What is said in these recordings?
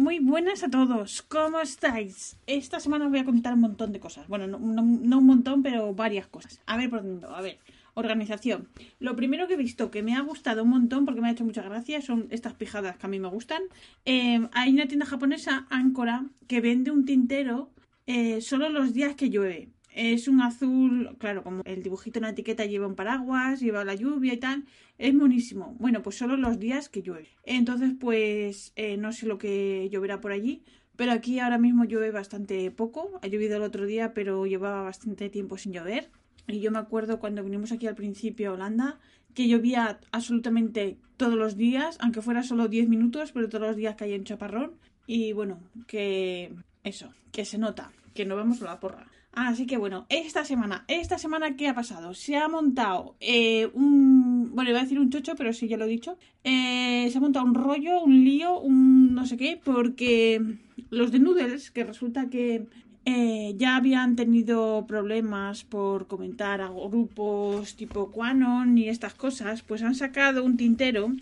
muy buenas a todos. ¿Cómo estáis? Esta semana os voy a contar un montón de cosas. Bueno, no, un montón, pero varias cosas. A ver por dónde. A ver. Organización. Lo primero que he visto que me ha gustado un montón porque me ha hecho mucha gracia son estas pijadas que a mí me gustan. Eh, hay una tienda japonesa, Ancora, que vende un tintero eh, solo los días que llueve. Es un azul, claro, como el dibujito en la etiqueta lleva un paraguas, lleva la lluvia y tal. Es monísimo. Bueno, pues solo los días que llueve. Entonces, pues eh, no sé lo que lloverá por allí. Pero aquí ahora mismo llueve bastante poco. Ha llovido el otro día, pero llevaba bastante tiempo sin llover. Y yo me acuerdo cuando vinimos aquí al principio a Holanda, que llovía absolutamente todos los días, aunque fuera solo 10 minutos, pero todos los días caía un chaparrón. Y bueno, que eso, que se nota, que no vamos a la porra. Así que bueno, esta semana, esta semana, ¿qué ha pasado? Se ha montado eh, un. Bueno, iba a decir un chocho, pero sí, ya lo he dicho. Eh, se ha montado un rollo, un lío, un no sé qué, porque los de Noodles, que resulta que eh, ya habían tenido problemas por comentar a grupos tipo Quanon y estas cosas, pues han sacado un tintero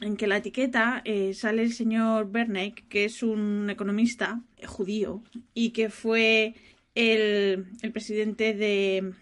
en que la etiqueta eh, sale el señor Bernack, que es un economista judío y que fue el, presidente de,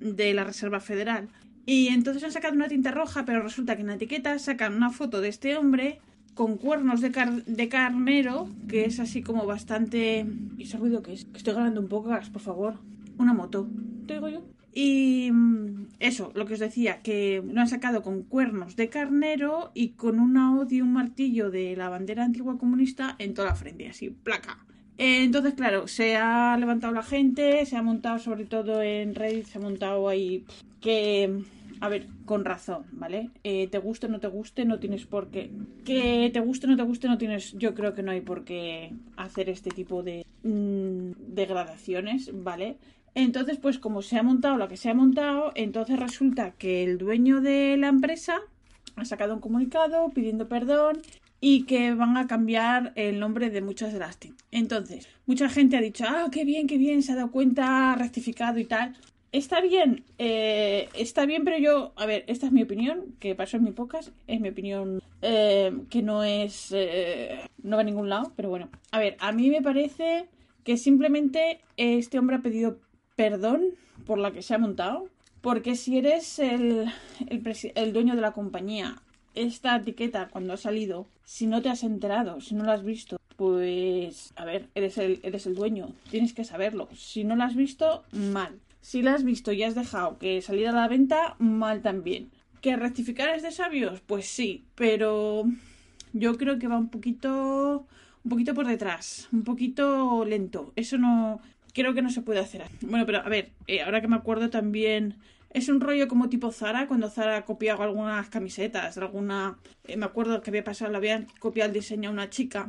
de la Reserva Federal. Y entonces han sacado una tinta roja, pero resulta que en la etiqueta sacan una foto de este hombre con cuernos de, car- de carnero, que es así como bastante... ¿Y ese ruido que es? Estoy ganando un poco, por favor. Una moto. ¿Te digo yo? Y mm, eso, lo que os decía, que lo han sacado con cuernos de carnero y con una hoz y un martillo de la bandera antigua comunista en toda la frente, así, placa. Entonces, claro, se ha levantado la gente, se ha montado sobre todo en Reddit, se ha montado ahí que, a ver, con razón, ¿vale? Eh, te guste o no te guste, no tienes por qué. Que te guste o no te guste, no tienes, yo creo que no hay por qué hacer este tipo de mm, degradaciones, ¿vale? Entonces, pues como se ha montado lo que se ha montado, entonces resulta que el dueño de la empresa ha sacado un comunicado pidiendo perdón y que van a cambiar el nombre de muchas de las tintas. Entonces, mucha gente ha dicho, ah, qué bien, qué bien, se ha dado cuenta, ha rectificado y tal. Está bien, eh, está bien, pero yo, a ver, esta es mi opinión, que pasó en mi pocas, es mi opinión eh, que no es, eh, no va a ningún lado, pero bueno, a ver, a mí me parece que simplemente este hombre ha pedido perdón por la que se ha montado, porque si eres el, el dueño de la compañía, esta etiqueta cuando ha salido, si no te has enterado, si no la has visto, pues, a ver, eres el, eres el dueño, tienes que saberlo. Si no la has visto, mal. Si la has visto y has dejado que saliera a la venta, mal también. ¿Que rectificar es de sabios? Pues sí, pero yo creo que va un poquito un poquito por detrás, un poquito lento. Eso no creo que no se puede hacer. Bueno, pero a ver, eh, ahora que me acuerdo también es un rollo como tipo Zara, cuando Zara ha copiado algunas camisetas, alguna eh, me acuerdo que había pasado, le habían copiado el diseño a una chica.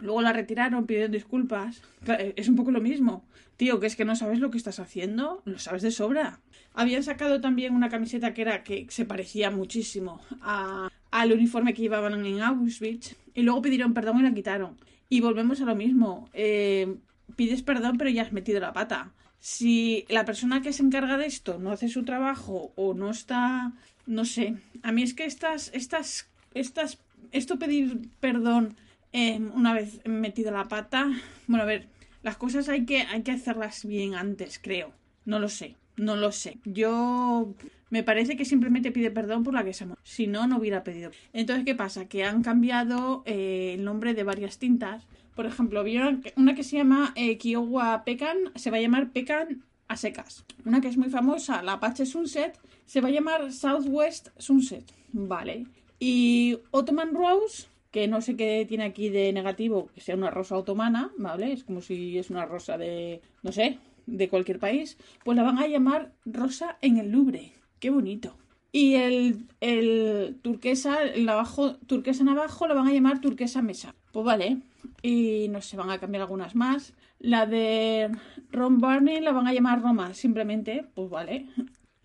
Luego la retiraron, pidieron disculpas. Eh, Es un poco lo mismo. Tío, que es que no sabes lo que estás haciendo, lo sabes de sobra. Habían sacado también una camiseta que era que se parecía muchísimo a, al uniforme que llevaban en Auschwitz y luego pidieron perdón y la quitaron. Y volvemos a lo mismo. Eh, pides perdón pero ya has metido la pata. Si la persona que se encarga de esto no hace su trabajo o no está, no sé. A mí es que estas, estas, estas, esto pedir perdón eh, una vez metido la pata, bueno a ver, las cosas hay que, hay que hacerlas bien antes, creo. No lo sé, no lo sé. Yo me parece que simplemente pide perdón por la que se muerto. Si no, no hubiera pedido. Entonces, ¿qué pasa? Que han cambiado eh, el nombre de varias tintas. Por ejemplo, vieron una que se llama eh, Kiowa Pecan, se va a llamar Pecan a secas. Una que es muy famosa, la Apache Sunset, se va a llamar Southwest Sunset. Vale. Y Ottoman Rose, que no sé qué tiene aquí de negativo, que sea una rosa otomana, ¿vale? Es como si es una rosa de, no sé, de cualquier país. Pues la van a llamar rosa en el Louvre. Qué bonito. Y el, el turquesa, el abajo, turquesa en abajo, la van a llamar turquesa mesa. Pues vale. Y no sé, van a cambiar algunas más. La de Ron Barney la van a llamar Roma, simplemente. Pues vale.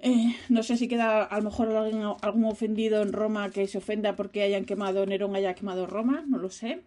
Eh, no sé si queda a lo mejor alguien, algún ofendido en Roma que se ofenda porque hayan quemado Nerón, haya quemado Roma, no lo sé.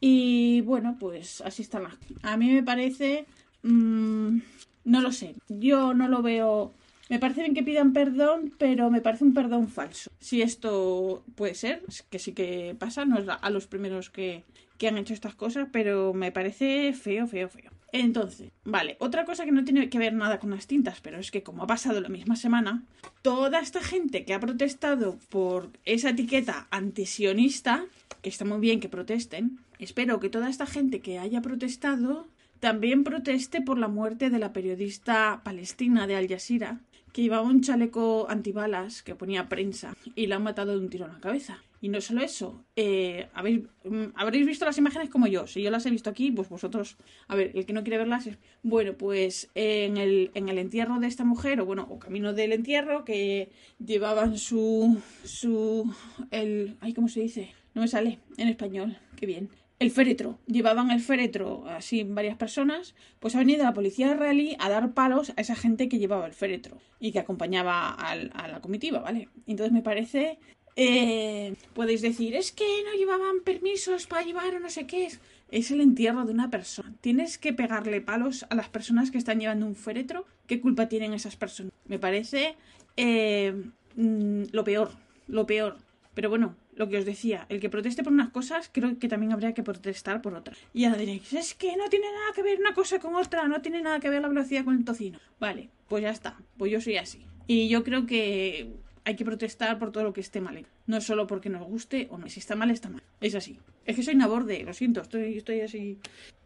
Y bueno, pues así está más. A mí me parece. mm, no lo sé. Yo no lo veo. Me parece bien que pidan perdón, pero me parece un perdón falso. Si esto puede ser, que sí que pasa, no es a los primeros que, que han hecho estas cosas, pero me parece feo, feo, feo. Entonces, vale, otra cosa que no tiene que ver nada con las tintas, pero es que como ha pasado la misma semana, toda esta gente que ha protestado por esa etiqueta antisionista, que está muy bien que protesten, espero que toda esta gente que haya protestado también proteste por la muerte de la periodista palestina de Al Jazeera, que llevaba un chaleco antibalas que ponía prensa y la han matado de un tiro en la cabeza. Y no solo eso, eh, ¿habéis, mm, habréis visto las imágenes como yo. Si yo las he visto aquí, pues vosotros, a ver, el que no quiere verlas es... Bueno, pues en el, en el entierro de esta mujer, o bueno, o camino del entierro, que llevaban su... su... el... ay, ¿cómo se dice? No me sale en español, qué bien el féretro. Llevaban el féretro así varias personas, pues ha venido la policía israelí a dar palos a esa gente que llevaba el féretro y que acompañaba a la comitiva, ¿vale? Entonces me parece eh, podéis decir, es que no llevaban permisos para llevar o no sé qué. Es, es el entierro de una persona. Tienes que pegarle palos a las personas que están llevando un féretro. ¿Qué culpa tienen esas personas? Me parece eh, mm, lo peor, lo peor. Pero bueno, lo que os decía, el que proteste por unas cosas, creo que también habría que protestar por otras. Y ahora diréis, es que no tiene nada que ver una cosa con otra, no tiene nada que ver la velocidad con el tocino. Vale, pues ya está, pues yo soy así. Y yo creo que hay que protestar por todo lo que esté mal. No es solo porque nos guste o no. Si está mal, está mal. Es así. Es que soy naborde, lo siento, estoy, estoy así.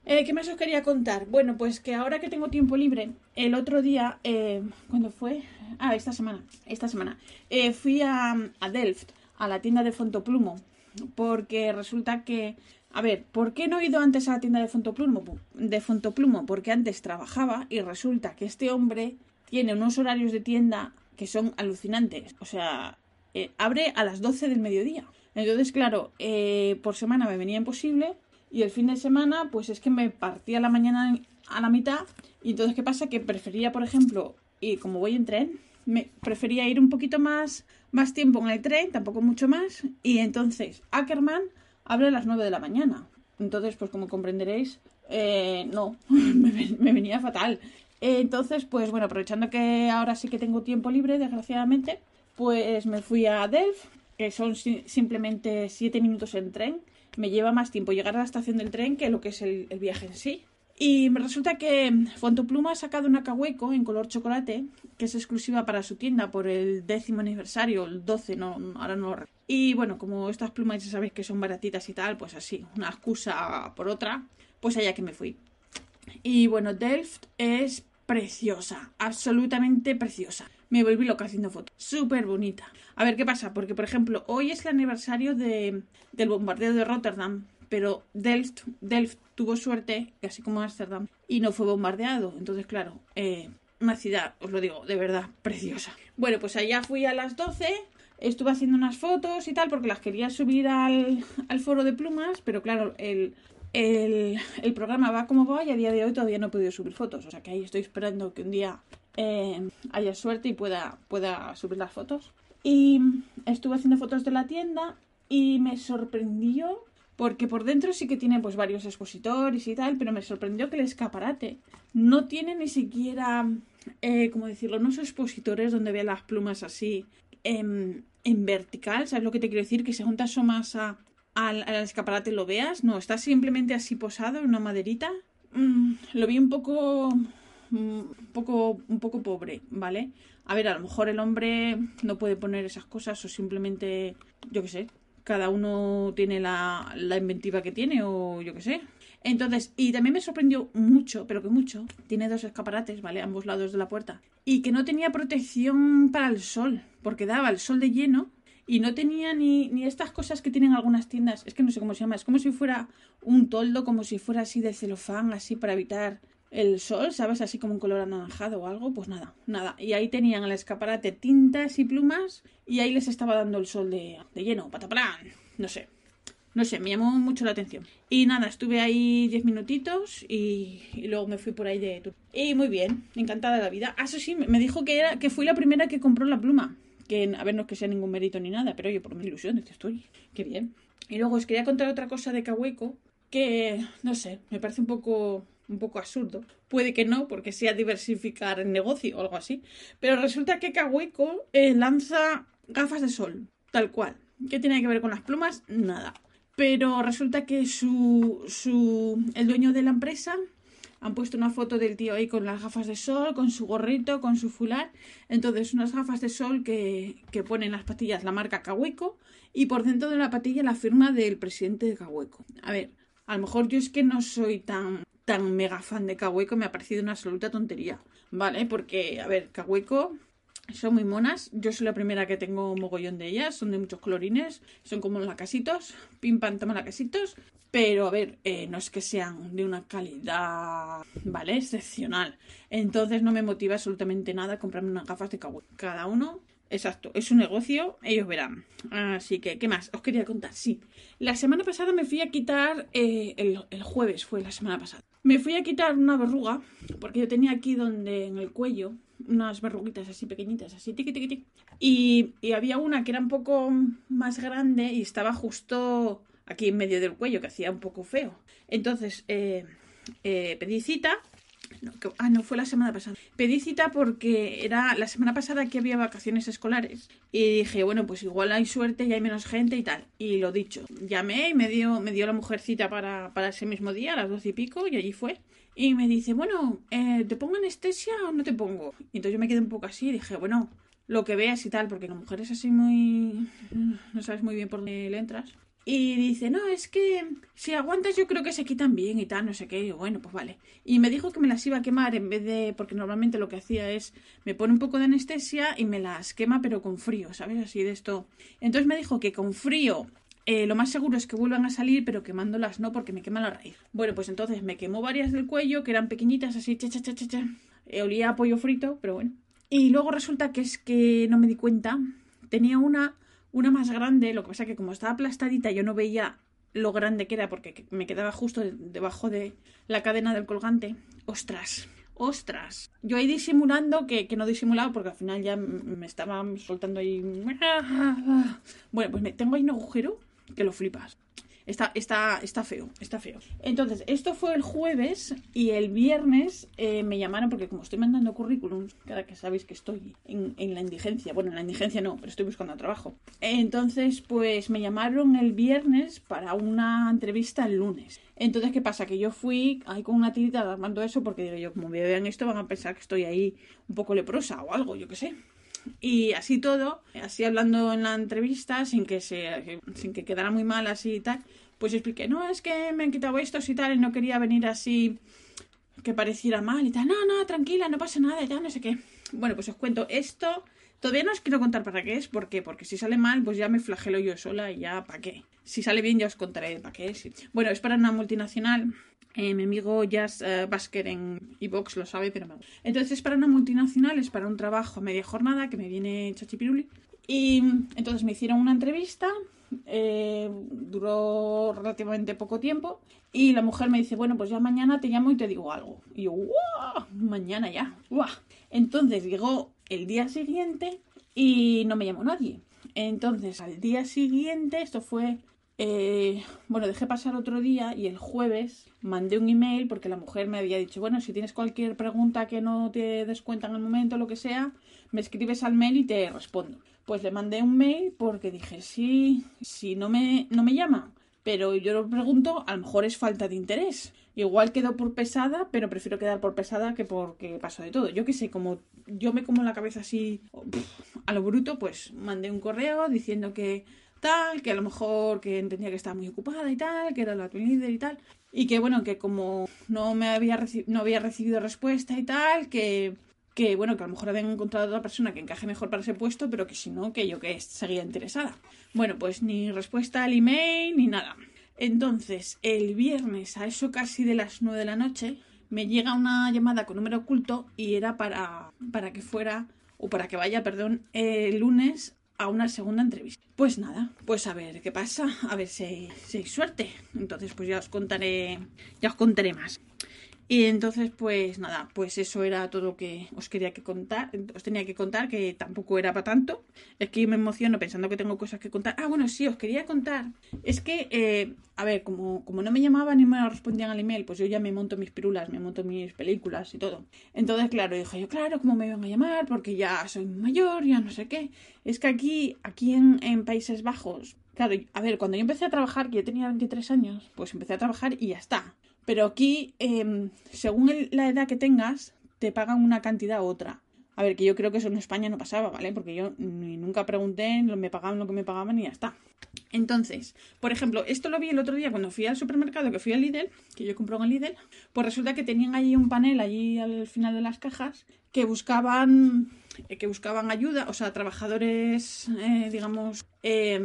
Eh, ¿Qué más os quería contar? Bueno, pues que ahora que tengo tiempo libre, el otro día, eh, ¿cuándo fue? Ah, esta semana. Esta semana. Eh, fui a, a, Delft, a la tienda de Fontoplumo, porque resulta que. A ver, ¿por qué no he ido antes a la tienda de Fontoplumo? De Fontoplumo, porque antes trabajaba y resulta que este hombre tiene unos horarios de tienda que son alucinantes. O sea, eh, abre a las 12 del mediodía. Entonces, claro, eh, por semana me venía imposible y el fin de semana, pues es que me partía la mañana a la mitad. Y entonces, ¿qué pasa? Que prefería, por ejemplo, y como voy en tren, me prefería ir un poquito más, más tiempo en el tren, tampoco mucho más. Y entonces, Ackerman abre a las 9 de la mañana. Entonces, pues como comprenderéis, eh, no, me, venía fatal. Entonces, pues bueno, aprovechando que ahora sí que tengo tiempo libre, desgraciadamente, pues me fui a Delft, que son simplemente siete minutos en tren. Me lleva más tiempo llegar a la estación del tren que lo que es el, viaje en sí. Y me resulta que Fontopluma ha sacado una cahueco en color chocolate, que es exclusiva para su tienda por el décimo aniversario, el 12, no, ahora no lo Y bueno, como estas plumas ya sabéis que son baratitas y tal, pues así, una excusa por otra, pues allá que me fui. Y bueno, Delft es preciosa, absolutamente preciosa. Me volví loca haciendo fotos. Súper bonita. A ver qué pasa, porque por ejemplo, hoy es el aniversario de, del bombardeo de Rotterdam, pero Delft, Delft tuvo suerte, así como Ámsterdam, y no fue bombardeado. Entonces, claro, eh, una ciudad, os lo digo, de verdad, preciosa. Bueno, pues allá fui a las 12, estuve haciendo unas fotos y tal, porque las quería subir al, al foro de plumas, pero claro, el, el, programa va como va y a día de hoy todavía no he podido subir fotos. O sea que ahí estoy esperando que un día eh, haya suerte y pueda, pueda subir las fotos. Y estuve haciendo fotos de la tienda y me sorprendió porque por dentro sí que tiene pues varios expositores y tal, pero me sorprendió que el escaparate no tiene ni siquiera, eh, como decirlo, no son expositores donde vea las plumas así en, en vertical, ¿sabes lo que te quiero decir? Que se junta su masa al, escaparate lo veas. No, está simplemente así posado en una maderita. Mm, lo vi un poco, mm, poco, un poco pobre, ¿vale? A ver, a lo mejor el hombre no puede poner esas cosas o simplemente, yo qué sé, cada uno tiene la, la inventiva que tiene o yo qué sé. Entonces, y también me sorprendió mucho, pero que mucho, tiene dos escaparates, ¿vale? ambos lados de la puerta. Y que no tenía protección para el sol, porque daba el sol de lleno y no tenía ni, ni estas cosas que tienen algunas tiendas, es que no sé cómo se llama, es como si fuera un toldo, como si fuera así de celofán, así para evitar el sol, ¿sabes? Así como un color anaranjado o algo, pues nada, nada. Y ahí tenían el escaparate tintas y plumas y ahí les estaba dando el sol de, de lleno, pataplan, no sé. No sé, me llamó mucho la atención. Y nada, estuve ahí diez minutitos y, y, luego me fui por ahí de tour. Y muy bien, encantada de la vida. Ah, eso sí, me dijo que era que fui la primera que compró la pluma que a ver no es que sea ningún mérito ni nada, pero oye, por mi ilusión, estoy, qué bien. Y luego os quería contar otra cosa de Kaweco que, no sé, me parece un poco, un poco absurdo. Puede que no, porque sea diversificar el negocio o algo así. Pero resulta que Kaweco eh, lanza gafas de sol, tal cual. ¿Qué tiene que ver con las plumas? Nada. pero resulta que su, su, el dueño de la empresa han puesto una foto del tío ahí con las gafas de sol, con su gorrito, con su fular. Entonces, unas gafas de sol que, que ponen las patillas la marca Cahueco y por dentro de la patilla la firma del presidente de Cahueco. A ver, a lo mejor yo es que no soy tan, tan mega fan de Cahueco, me ha parecido una absoluta tontería. ¿Vale? Porque, a ver, Cahueco son muy monas. Yo soy la primera que tengo un mogollón de ellas. Son de muchos colorines. Son como lacasitos. Pim pam toma lacasitos. Pero a ver, eh, no es que sean de una calidad, ¿vale? Excepcional. Entonces no me motiva absolutamente nada comprarme unas gafas de Kawaii. Cada uno, exacto, es un negocio, ellos verán. Así que, ¿qué más? Os quería contar, sí. La semana pasada me fui a quitar, eh, el, el jueves fue la semana pasada. Me fui a quitar una verruga, porque yo tenía aquí donde, en el cuello, unas verruguitas así pequeñitas, así tiqui, tiqui, tiqui. Y, y había una que era un poco más grande y estaba justo aquí en medio del cuello, que hacía un poco feo. Entonces, eh, eh, pedí cita. No, ah, no, fue la semana pasada. Pedí cita porque era la semana pasada que había vacaciones escolares. Y dije, bueno, pues igual hay suerte y hay menos gente y tal. Y lo dicho, llamé y me dio, me dio la mujer cita para, para ese mismo día, a las doce y pico, y allí fue. Y me dice, bueno, eh, ¿te pongo anestesia o no te pongo? Y entonces yo me quedé un poco así y dije, bueno, lo que veas y tal, porque la mujer es así muy... No sabes muy bien por dónde le entras. Y dice, no, es que si aguantas yo creo que se quitan bien y tal, no sé qué. Y bueno, pues vale. Y me dijo que me las iba a quemar en vez de, porque normalmente lo que hacía es, me pone un poco de anestesia y me las quema pero con frío, ¿sabes? Así de esto. Entonces me dijo que con frío eh, lo más seguro es que vuelvan a salir, pero quemándolas no, porque me quema la raíz. Bueno, pues entonces me quemó varias del cuello, que eran pequeñitas, así, cha, cha, cha, cha, cha. Eh, olía a pollo frito, pero bueno. Y luego resulta que es que no me di cuenta. Tenía una, una más grande, lo que pasa que como estaba aplastadita yo no veía lo grande que era porque me quedaba justo de- debajo de la cadena del colgante. Ostras, ostras. Yo ahí disimulando que, que no disimulaba porque al final ya me estaba soltando ahí... Bueno, pues me tengo ahí un agujero que lo flipas. Está, está, está feo, está feo. Entonces, esto fue el jueves y el viernes eh, me llamaron porque como estoy mandando currículums, cada que sabéis que estoy en, en la indigencia, bueno, en la indigencia no, pero estoy buscando trabajo. Entonces, pues me llamaron el viernes para una entrevista el lunes. Entonces, ¿qué pasa? Que yo fui ahí con una tirita armando eso porque digo yo, como me vean esto van a pensar que estoy ahí un poco leprosa o algo, yo qué sé. Y así todo, así hablando en la entrevista, sin que se, sin que quedara muy mal así y tal, pues expliqué, no, es que me han quitado estos y tal, y no quería venir así que pareciera mal y tal. No, no, tranquila, no pasa nada, ya no sé qué. Bueno, pues os cuento esto. Todavía no os quiero contar para qué es, ¿por qué? Porque si sale mal, pues ya me flagelo yo sola y ya, ¿para qué? Si sale bien, ya os contaré para qué es. Bueno, es para una multinacional. Eh, mi amigo Jazz eh, Basker en Evox lo sabe, pero me gusta. Entonces es para una multinacional, es para un trabajo media jornada que me viene chachipiruli. Y entonces me hicieron una entrevista, eh, duró relativamente poco tiempo. Y la mujer me dice, bueno, pues ya mañana te llamo y te digo algo. Y yo, ¡guau! Mañana ya, ¡guau! Entonces llegó el día siguiente y no me llamó nadie. Entonces al día siguiente, esto fue eh, bueno, dejé pasar otro día y el jueves mandé un email porque la mujer me había dicho, bueno, si tienes cualquier pregunta que no te des cuenta en el momento, lo que sea, me escribes al mail y te respondo. Pues le mandé un mail porque dije, sí, si no me, no me llaman, pero yo lo pregunto, a lo mejor es falta de interés. Igual quedo por pesada, pero prefiero quedar por pesada que porque paso de todo. Yo qué sé, como yo me como la cabeza así a lo bruto, pues mandé un correo diciendo que que a lo mejor que entendía que estaba muy ocupada y tal, que era la twin y tal, y que bueno, que como no me había, no había recibido respuesta y tal, que, que bueno, que a lo mejor habían encontrado otra persona que encaje mejor para ese puesto, pero que si no, que yo que seguía interesada. Bueno, pues ni respuesta al email ni nada. Entonces, el viernes a eso casi de las 9 de la noche, me llega una llamada con número oculto y era para, para que fuera, o para que vaya, perdón, el lunes a una segunda entrevista. Pues nada, pues a ver qué pasa, a ver si, si hay suerte. Entonces, pues ya os contaré, ya os contaré más. Y entonces, pues nada, pues eso era todo lo que os quería que contar, os tenía que contar, que tampoco era para tanto. Es que me emociono pensando que tengo cosas que contar. Ah, bueno, sí, os quería contar. Es que, eh, a ver, como, como no me llamaban ni me respondían al email, pues yo ya me monto mis pirulas, me monto mis películas y todo. Entonces, claro, dije yo, claro, ¿cómo me iban a llamar? Porque ya soy mayor, ya no sé qué. Es que aquí, aquí en, en Países Bajos, Claro, a ver, cuando yo empecé a trabajar, que yo tenía 23 años, pues empecé a trabajar y ya está. Pero aquí, em, según la edad que tengas, te pagan una cantidad u otra. A ver, que yo creo que eso en España no pasaba, ¿vale? Porque yo nunca pregunté, me pagaban lo que me pagaban y ya está. Entonces, por ejemplo, esto lo vi el otro día cuando fui al supermercado, que fui al Lidl, que yo compré en Lidl, pues resulta que tenían allí un panel, allí al final de las cajas, que buscaban eh, que buscaban ayuda, o sea, trabajadores, eh, digamos, eh,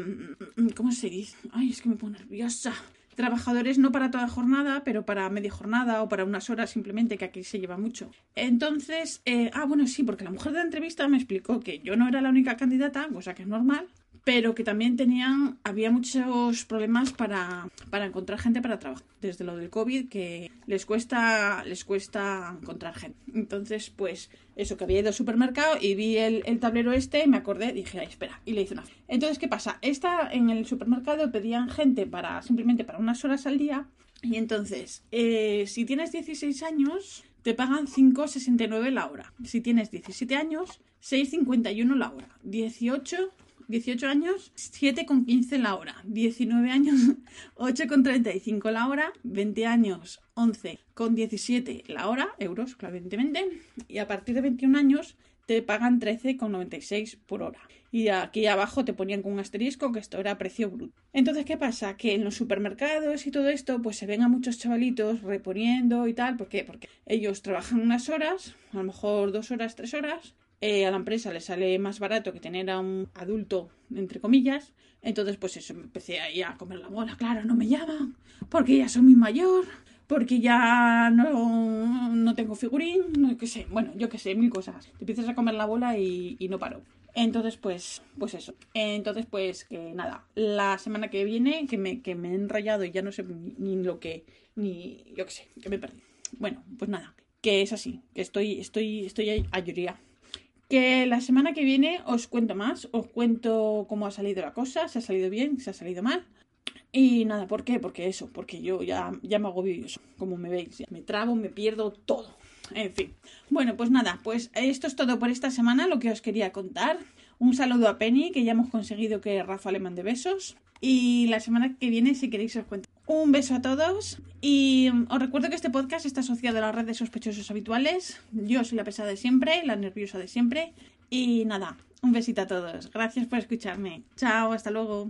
¿cómo se dice? Ay, es que me pongo nerviosa trabajadores no para toda jornada, pero para media jornada o para unas horas simplemente, que aquí se lleva mucho. Entonces, eh, ah, bueno, sí, porque la mujer de la entrevista me explicó que yo no era la única candidata, cosa que es normal, pero que también tenían, había muchos problemas para, para, encontrar gente para trabajar. Desde lo del COVID, que les cuesta, les cuesta encontrar gente. Entonces, pues, eso, que había ido al supermercado y vi el, tablero este y me acordé, dije, ay, espera, y le hice una. Entonces, ¿qué pasa? Esta, en el supermercado pedían gente para, simplemente para unas horas al día. Y entonces, eh, si tienes 16 años, te pagan 5,69 la hora. Si tienes 17 años, 6,51 la hora. 18 18 años, 7,15 la hora. 19 años, 8,35 la hora. 20 años, 11,17 la hora, euros, evidentemente. Y a partir de 21 años te pagan 13,96 por hora. Y aquí abajo te ponían con un asterisco que esto era precio bruto. Entonces, ¿qué pasa? Que en los supermercados y todo esto, pues se ven a muchos chavalitos reponiendo y tal. ¿Por qué? Porque ellos trabajan unas horas, a lo mejor dos horas, tres horas, eh, a la empresa le sale más barato que tener a un adulto, entre comillas. Entonces, pues eso, empecé ahí a comer la bola. Claro, no me llaman, porque ya soy muy mayor, porque ya no, no tengo figurín, no qué sé, bueno, yo qué sé, mil cosas. Te empiezas a comer la bola y, no paro. Entonces, pues, pues eso. Entonces, pues que nada, la semana que viene, que me, que me he enrollado y ya no sé ni, lo que, ni yo qué sé, que me perdí. Bueno, pues nada, que es así, que estoy, estoy, estoy a, a que la semana que viene os cuento más, os cuento cómo ha salido la cosa, si ha salido bien, si ha salido mal. Y nada, ¿por qué? Porque eso, porque yo ya, ya me hago vídeos, como me veis, me trabo, me pierdo todo. En fin. Bueno, pues nada, pues esto es todo por esta semana, lo que os quería contar. Un saludo a Penny, que ya hemos conseguido que Rafa le mande besos. Y la semana que viene, si queréis, os cuento. Un beso a todos y os recuerdo que este podcast está asociado a la red de sospechosos habituales. Yo soy la pesada de siempre, la nerviosa de siempre. Y nada, un besito a todos. Gracias por escucharme. Chao, hasta luego.